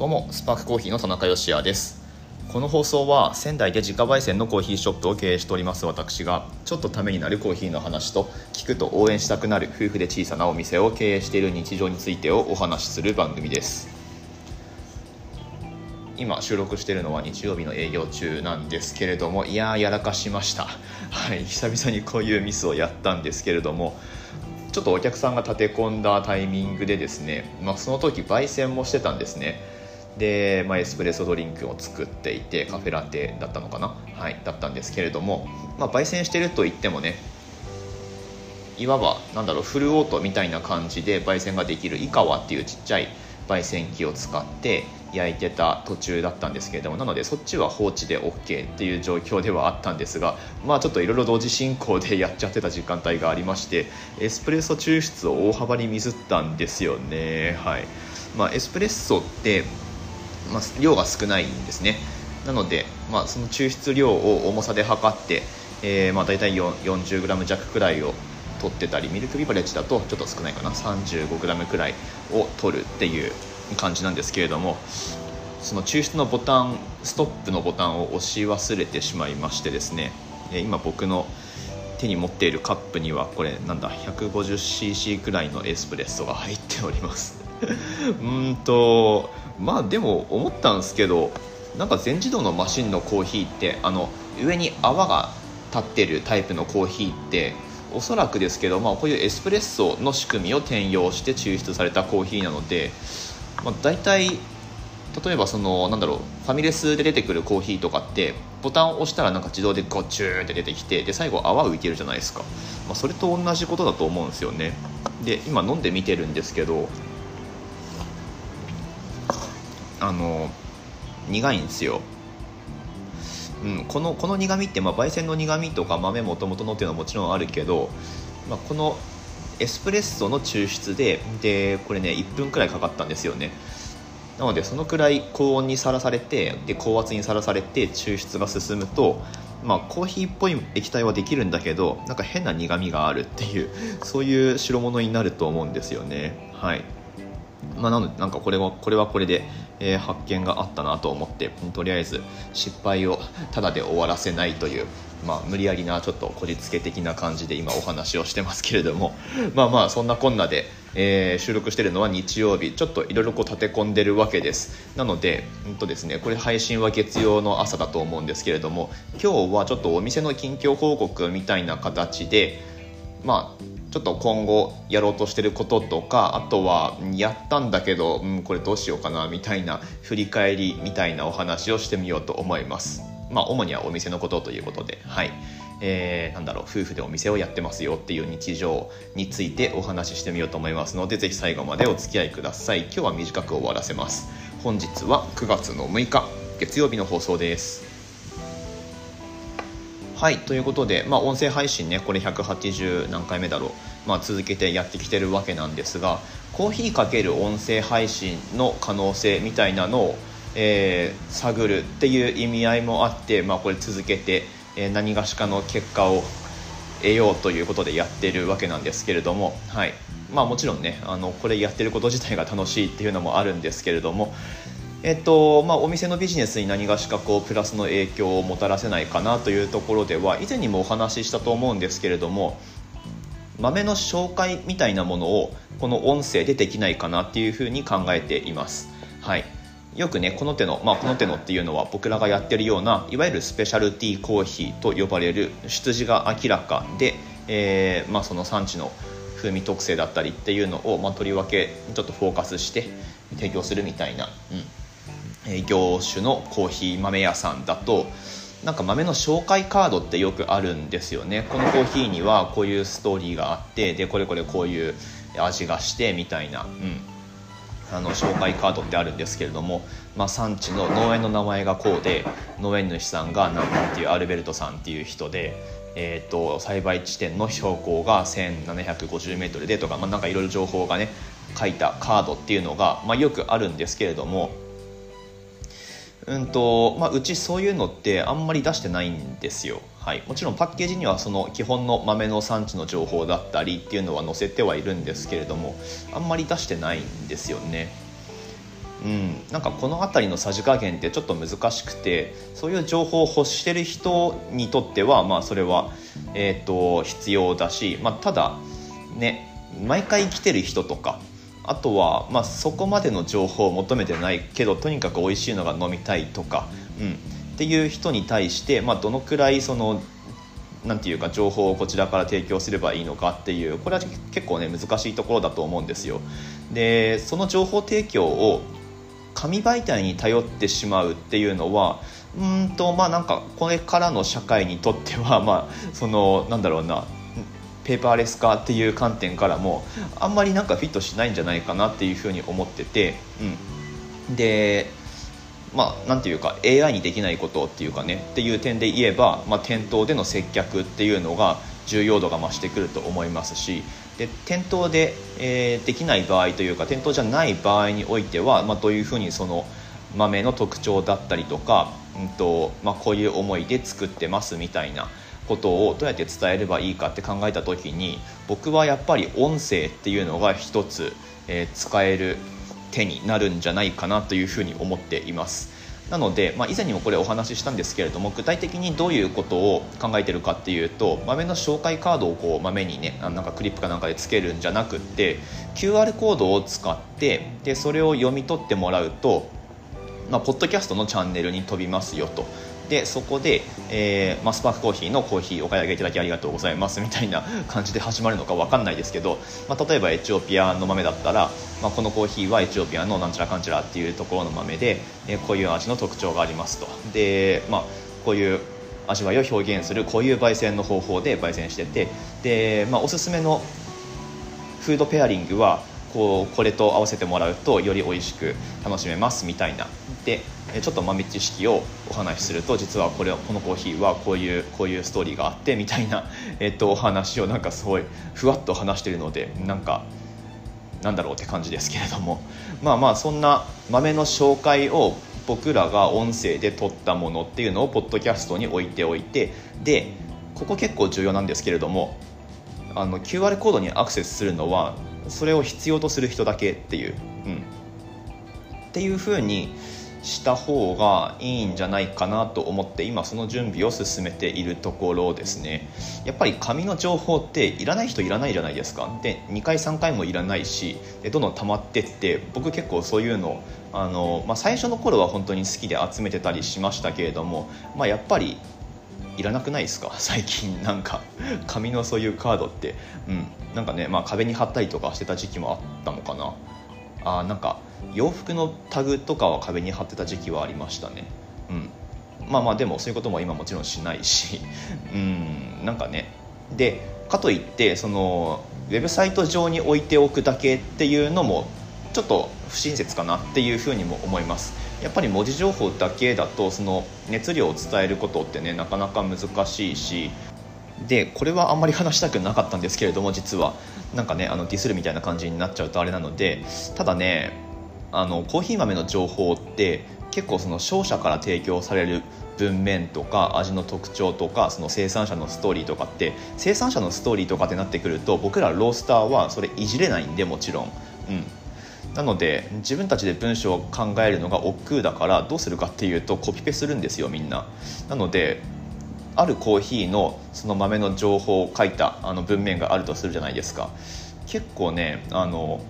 どうもスパークコーヒーの田中芳也です。この放送は仙台で自家焙煎のコーヒーショップを経営しております私がちょっとためになるコーヒーの話と聞くと応援したくなる夫婦で小さなお店を経営している日常についてをお話しする番組です。今収録しているのは日曜日の営業中なんですけれどもいややらかしました。はい久々にこういうミスをやったんですけれどもちょっとお客さんが立て込んだタイミングでですね、まあ、その時焙煎もしてたんですね。で、まあ、エスプレッソドリンクを作っていてカフェラテだったのかな、はい、だったんですけれども、まあ、焙煎してると言ってもねいわばなんだろうフルオートみたいな感じで焙煎ができるイカワっていうちっちゃい焙煎機を使って焼いてた途中だったんですけれどもなのでそっちは放置で OK っていう状況ではあったんですがまあちょっといろいろ同時進行でやっちゃってた時間帯がありましてエスプレッソ抽出を大幅にミスったんですよね。はい。まあエスプレッソってまあ、量が少ないんですね。なので、まあ、その抽出量を重さで測って、えー、まあ大体 40g 弱くらいを取ってたりミルクビバレッジだとちょっと少ないかな。35g くらいを取るっていう感じなんですけれどもその抽出のボタンストップのボタンを押し忘れてしまいましてですね。今僕の手に持っているカップにはこれなんだ 150cc くらいのエスプレッソが入っております。うんとまあでも思ったんですけどなんか全自動のマシンのコーヒーってあの上に泡が立ってるタイプのコーヒーっておそらくですけど、まあ、こういうエスプレッソの仕組みを転用して抽出されたコーヒーなので、まあ、大体例えばそのなんだろうファミレスで出てくるコーヒーとかってボタンを押したらなんか自動でゴチューって出てきてで最後泡浮いてるじゃないですか、まあ、それと同じことだと思うんですよね。で今飲んでみてるんですけどあの苦いんですよ、うん、このこの苦みって、まあ、焙煎の苦みとか豆もともとのっていうのはもちろんあるけど、まあ、このエスプレッソの抽出ででこれね1分くらいかかったんですよね。なのでそのくらい高温にさらされてで高圧にさらされて抽出が進むとまあ、コーヒーっぽい液体はできるんだけどなんか変な苦みがあるっていうそういう代物になると思うんですよね。はい。まあ、なのでなんかこれはこれはこれで、えー、発見があったなと思ってとりあえず失敗をただで終わらせないという、まあ、無理やりなちょっとこじつけ的な感じで今お話をしてますけれども まあまあそんなこんなで、えー、収録してるのは日曜日ちょっといろいろ立て込んでるわけです。なので,、うんとですね、これ配信は月曜の朝だと思うんですけれども今日はちょっとお店の近況報告みたいな形でまあちょっと今後やろうとしてることとかあとはやったんだけど、うん、これどうしようかなみたいな振り返りみたいなお話をしてみようと思います。まあ主にはお店のことということではい。えー、なんだろう夫婦でお店をやってますよっていう日常についてお話ししてみようと思いますのでぜひ最後までお付き合いください。今日は短く終わらせます。本日は9月の6日月曜日の放送です。はいということで、まあ、音声配信ねこれ180何回目だろう、まあ、続けてやってきてるわけなんですがコーヒーかける音声配信の可能性みたいなのを、えー、探るっていう意味合いもあって、まあ、これ続けて、えー、何がしかの結果を得ようということでやってるわけなんですけれども、はい。まあ、もちろんねあのこれやってること自体が楽しいっていうのもあるんですけれどもえっとまあ、お店のビジネスに何がしかこうプラスの影響をもたらせないかなというところでは以前にもお話ししたと思うんですけれども豆の紹介みたいなものをこの音声でできないかなっていうふうに考えています。はい。よくねこの手の、まあ、この手のっていうのは僕らがやってるようないわゆるスペシャルティーコーヒーと呼ばれる出自が明らかで、えーまあ、その産地の風味特性だったりっていうのを、まあ、とりわけちょっとフォーカスして提供するみたいな、うん。業種のコーヒー豆屋さんだとなんか豆の紹介カードってよくあるんですよね。このコーヒーにはこういうストーリーがあってでこれこれこういう味がしてみたいな、うん、あの紹介カードってあるんですけれども、まあ、産地の農園の名前がこうで農園主さんが何ていうアルベルトさんっていう人で、えーと、栽培地点の標高が 1750m でとか、まあ、なんかいろいろ情報がね書いたカードっていうのが、まあ、よくあるんですけれどもうんとまあ、うちそういうのってあんまり出してないんですよ、はい、もちろんパッケージにはその基本の豆の産地の情報だったりっていうのは載せてはいるんですけれどもあんまり出してないんですよね。うん、なんかこの辺りのさじ加減ってちょっと難しくてそういう情報を欲してる人にとっては、まあ、それは、えーと、必要だし、まあ、ただね毎回来てる人とかあとは、まあ、そこまでの情報を求めてないけどとにかく美味しいのが飲みたいとか、うん、っていう人に対して、まあ、どのくらいそのなんていうか情報をこちらから提供すればいいのかっていうこれは結構ね難しいところだと思うんですよ。でその情報提供を紙媒体に頼ってしまうっていうのはうんとまあなんかこれからの社会にとってはまあそのなんだろうなペーパーレス化っていう観点からもあんまりなんかフィットしないんじゃないかなっていうふうに思ってて、うん、でまあなんていうか AI にできないことっていうかねっていう点で言えば、まあ、店頭での接客っていうのが重要度が増してくると思いますしで店頭で、えー、できない場合というか店頭じゃない場合においては、まあ、どういうふうにその豆の特徴だったりとか、うんとまあ、こういう思いで作ってますみたいなことをどうやって伝えればいいかって考えた時に僕はやっぱり音声っていうのが一つ、えー、使える手になるんじゃないかなというふうに思っています。なので、まあ、以前にもこれお話ししたんですけれども具体的にどういうことを考えてるかっていうと豆の紹介カードをこう豆にねなんかクリップかなんかでつけるんじゃなくって QR コードを使ってでそれを読み取ってもらうと、まあ、ポッドキャストのチャンネルに飛びますよと。でそこで、えーまあ、スパークコーヒーのコーヒーお買い上げいただきありがとうございますみたいな 感じで始まるのか分かんないですけど、まあ、例えばエチオピアの豆だったら、まあ、このコーヒーはエチオピアのなんちゃらかんちゃらっていうところの豆で、えー、こういう味の特徴がありますと。で、まあ、こういう味わいを表現するこういう焙煎の方法で焙煎しててで、まあ、おすすめのフードペアリングはこうこれと合わせてもらうとより美味しく楽しめますみたいなでちょっと豆知識をお話しすると実はこれこのコーヒーはこういうこういうストーリーがあってみたいな、えっと、お話をなんかすごいふわっと話してるのでなんかなんだろうって感じですけれども。まあまあそんな豆の紹介を僕らが音声で撮ったものっていうのをポッドキャストに置いておいてでここ結構重要なんですけれどもあの QR コードにアクセスするのはそれを必要とする人だけっていう、うん、っていうふうにした方がいいんじゃないかなと思って今その準備を進めているところですね。やっぱり紙の情報っていらない人いらないじゃないですか。で2回3回もいらないしでどんどん溜まってって僕結構そういうのあの、まあ、最初の頃は本当に好きで集めてたりしましたけれども、まあ、やっぱりいらなくないですか？最近なんか紙のそういうカードって。うん。なんかね、まあ、壁に貼ったりとかしてた時期もあったのかな。あなんか洋服のタグとかは壁に貼ってた時期はありましたね。うん。まあまあでもそういうことも今もちろんしないし。うん。なんかね。でかといってそのウェブサイト上に置いておくだけっていうのもちょっと不親切かなっていうふうにも思います。やっぱり文字情報だけだとその熱量を伝えることってねなかなか難しいし。でこれはあんまり話したくなかったんですけれども実は。なんかねあのディスるみたいな感じになっちゃうとあれなので。ただねあのコーヒー豆の情報って結構その商社から提供される文面とか味の特徴とかその生産者のストーリーとかって生産者のストーリーとかってなってくると僕らロースターはそれいじれないんでもちろん、うん、なので自分たちで文章を考えるのが億劫だからどうするかっていうとコピペするんですよみんな。なのであるコーヒーのその豆の情報を書いたあの文面があるとするじゃないですか。結構ねあの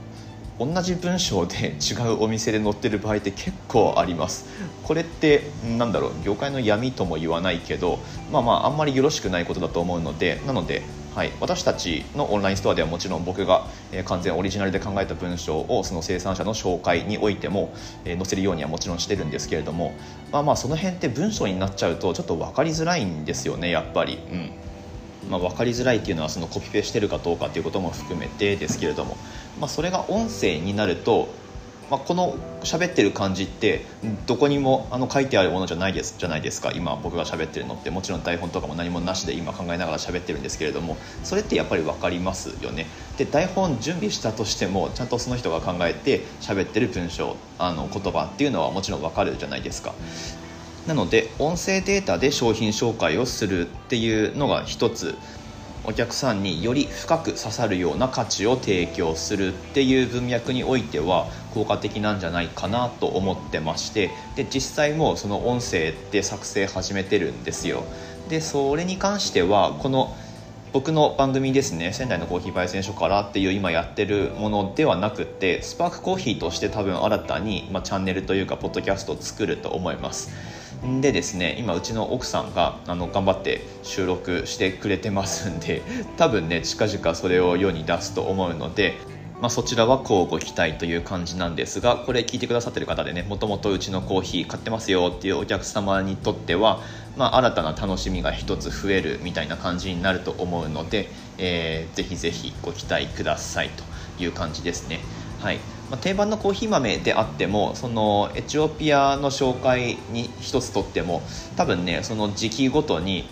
同じ文章で違うお店で載ってる場合って結構あります。これってなんだろう業界の闇とも言わないけどまあまああんまりよろしくないことだと思うのでなのではい、私たちのオンラインストアではもちろん僕が、え、完全オリジナルで考えた文章をその生産者の紹介においても、え、載せるようにはもちろんしてるんですけれどもまあまあその辺って文章になっちゃうとちょっと分かりづらいんですよねやっぱり。うん。まあ、分かりづらいっていうのはそのコピペしてるかどうかっていうことも含めてですけれども、まあ、それが音声になるとまあ、この喋ってる感じってどこにもあの書いてあるものじゃないですじゃないですか今僕が喋ってるのって。もちろん台本とかも何もなしで今考えながら喋ってるんですけれどもそれってやっぱり分かりますよね。で台本準備したとしてもちゃんとその人が考えて喋ってる文章あの言葉っていうのはもちろん分かるじゃないですか。なので音声データで商品紹介をするっていうのが一つ。お客さんにより深く刺さるような価値を提供するっていう文脈においては効果的なんじゃないかなと思ってましてで実際もその音声って作成始めてるんですよ。でそれに関してはこの僕の番組ですね仙台のコーヒー焙煎所からっていう今やってるものではなくてスパークコーヒーとして多分新たに、まあ、チャンネルというかポッドキャストを作ると思います。でですね今うちの奥さんがあの頑張って収録してくれてますんで 多分ね近々それを世に出すと思うのでまあ、そちらは交互期待という感じなんですがこれ聞いてくださってる方でねもともとうちのコーヒー買ってますよっていうお客様にとってはまあ、新たな楽しみが一つ増えるみたいな感じになると思うので、えー、ぜひぜひご期待くださいという感じですね。はいま、定番のコーヒー豆であってもそのエチオピアの紹介に一つとっても多分ねその時期ごとに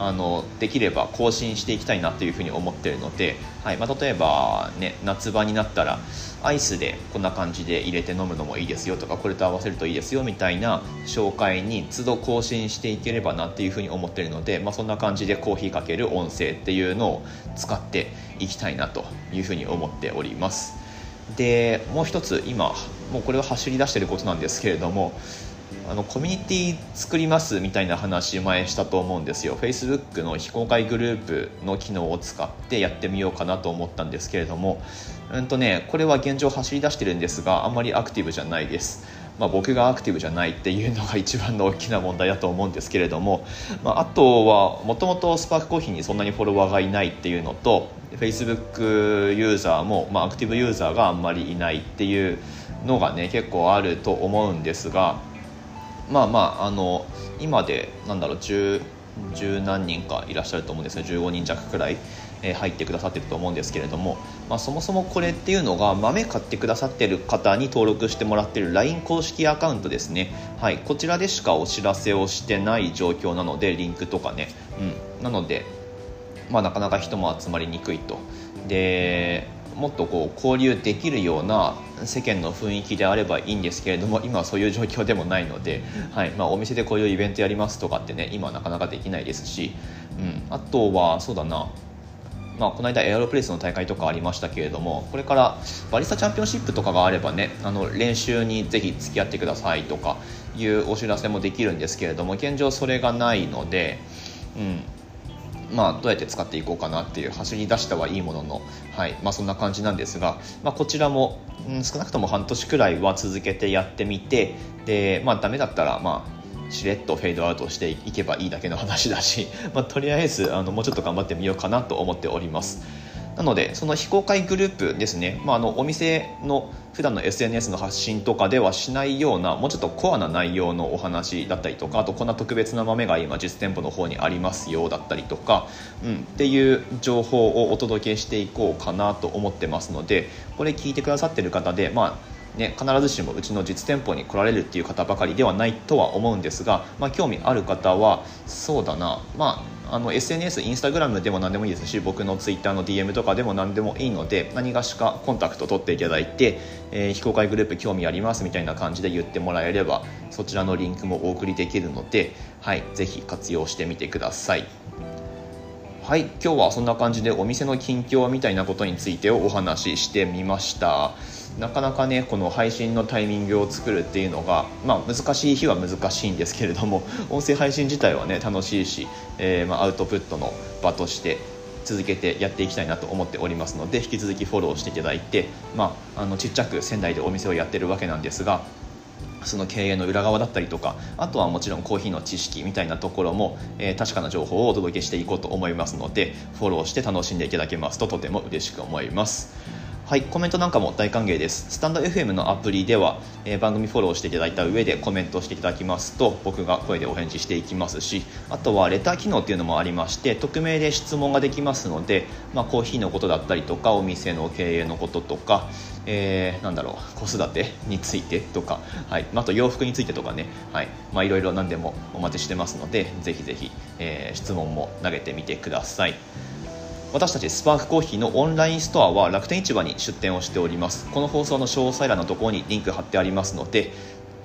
あのできれば更新していきたいなというふうに思ってるので、はいまあ、例えば、ね、夏場になったらアイスでこんな感じで入れて飲むのもいいですよとかこれと合わせるといいですよみたいな紹介に都度更新していければなっていうふうに思ってるので、まあ、そんな感じでコーヒーかける音声っていうのを使っていきたいなというふうに思っております。でもう一つ今もうこれは走り出してることなんですけれどもあのコミュニティ作りますみたいな話前したと思うんですよ。Facebook の非公開グループの機能を使ってやってみようかなと思ったんですけれどもうんとねこれは現状走り出してるんですがあんまりアクティブじゃないです。まあ、僕がアクティブじゃないっていうのが一番の大きな問題だと思うんですけれども、まあ、あとはもともとスパークコーヒーにそんなにフォロワーがいないっていうのと Facebook ユーザーも、まあ、アクティブユーザーがあんまりいないっていうのがね結構あると思うんですがまあまああの今でなんだろう10十何人かいらっしゃると思うんですね15人弱くらい、えー、入ってくださってると思うんですけれども、まあ、そもそもこれっていうのが豆買ってくださってる方に登録してもらってる LINE 公式アカウントですね、はい、こちらでしかお知らせをしてない状況なのでリンクとかね、うん、なので、まあ、なかなか人も集まりにくいと。でもっとこう交流できるような世間の雰囲気であればいいんですけれども 今はそういう状況でもないので、はいまあ、お店でこういうイベントやりますとかってね今はなかなかできないですし、うん、あとはそうだな。まあ、この間エアロプレスの大会とかありましたけれどもこれからバリスタチャンピオンシップとかがあればねあの練習にぜひ付き合ってくださいとかいうお知らせもできるんですけれども現状それがないので、うん、まあ、どうやって使っていこうかなっていう走り出したはいいものの、はい。まあ、そんな感じなんですが、まあ、こちらも、うん、少なくとも半年くらいは続けてやってみてで、まあ、ダメだったら、まあ、しれっとフェードアウトしていけばいいだけの話だし、まあ、とりあえずあのもうちょっと頑張ってみようかなと思っております。なのでその非公開グループですね、まあ、あのお店の普段の SNS の発信とかではしないようなもうちょっとコアな内容のお話だったりとかあとこんな特別な豆が今実店舗の方にありますよだったりとか、うん、っていう情報をお届けしていこうかなと思ってますのでこれ聞いてくださってる方でまあね、必ずしもうちの実店舗に来られるっていう方ばかりではないとは思うんですが、まあ、興味ある方はそうだな、まあ、の SNS インスタグラムでも何でもいいですし僕の Twitter の DM とかでも何でもいいので何がしかコンタクト取っていただいて、えー、非公開グループ興味ありますみたいな感じで言ってもらえればそちらのリンクもお送りできるので、はい、ぜひ活用してみてください。はい今日はそんな感じでお店の近況みたいなことについてをお話ししてみましたなかなかねこの配信のタイミングを作るっていうのが、まあ、難しい日は難しいんですけれども 音声配信自体はね楽しいし、えー、まあ、アウトプットの場として続けてやっていきたいなと思っておりますので引き続きフォローしていただいて、まあ、あのちっちゃく仙台でお店をやってるわけなんですがその経営の裏側だったりとかあとはもちろんコーヒーの知識みたいなところも、えー、確かな情報をお届けしていこうと思いますのでフォローして楽しんでいただけますととても嬉しく思います。はい、コメントなんかも大歓迎です。スタンド FM のアプリでは、えー、番組フォローしていただいた上でコメントしていただきますと、僕が声でお返事していきますし、あとはレター機能っていうのもありまして、匿名で質問ができますので、まあ、コーヒーのことだったりとか、お店の経営のこととか、えー、なんだろう、子育てについてとか、はい、あと洋服についてとかね、はい、まあ、いろいろ何でもお待ちしてますので、ぜひぜひ、えー、質問も投げてみてください。私たちスパークコーヒーのオンラインストアは楽天市場に出店をしております。この放送の詳細欄のところにリンク貼ってありますので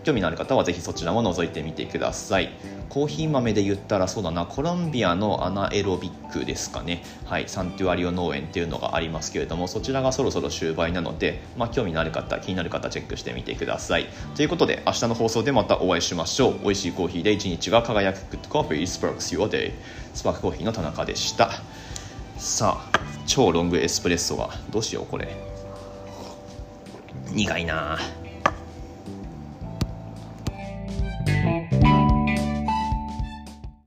興味のある方はぜひそちらも覗いてみてください。コーヒー豆で言ったらそうだなコロンビアのアナエロビックですかね。はいサンテュアリオ農園っていうのがありますけれどもそちらがそろそろ終売なので、まあ、興味のある方気になる方チェックしてみてください。ということで明日の放送でまたお会いしましょう。美味しいコーヒーで一日が輝く。Good Coffee Sparks Your Day スパークコーヒーの田中でした。さあ超ロングエスプレッソが。どうしようこれ。苦いな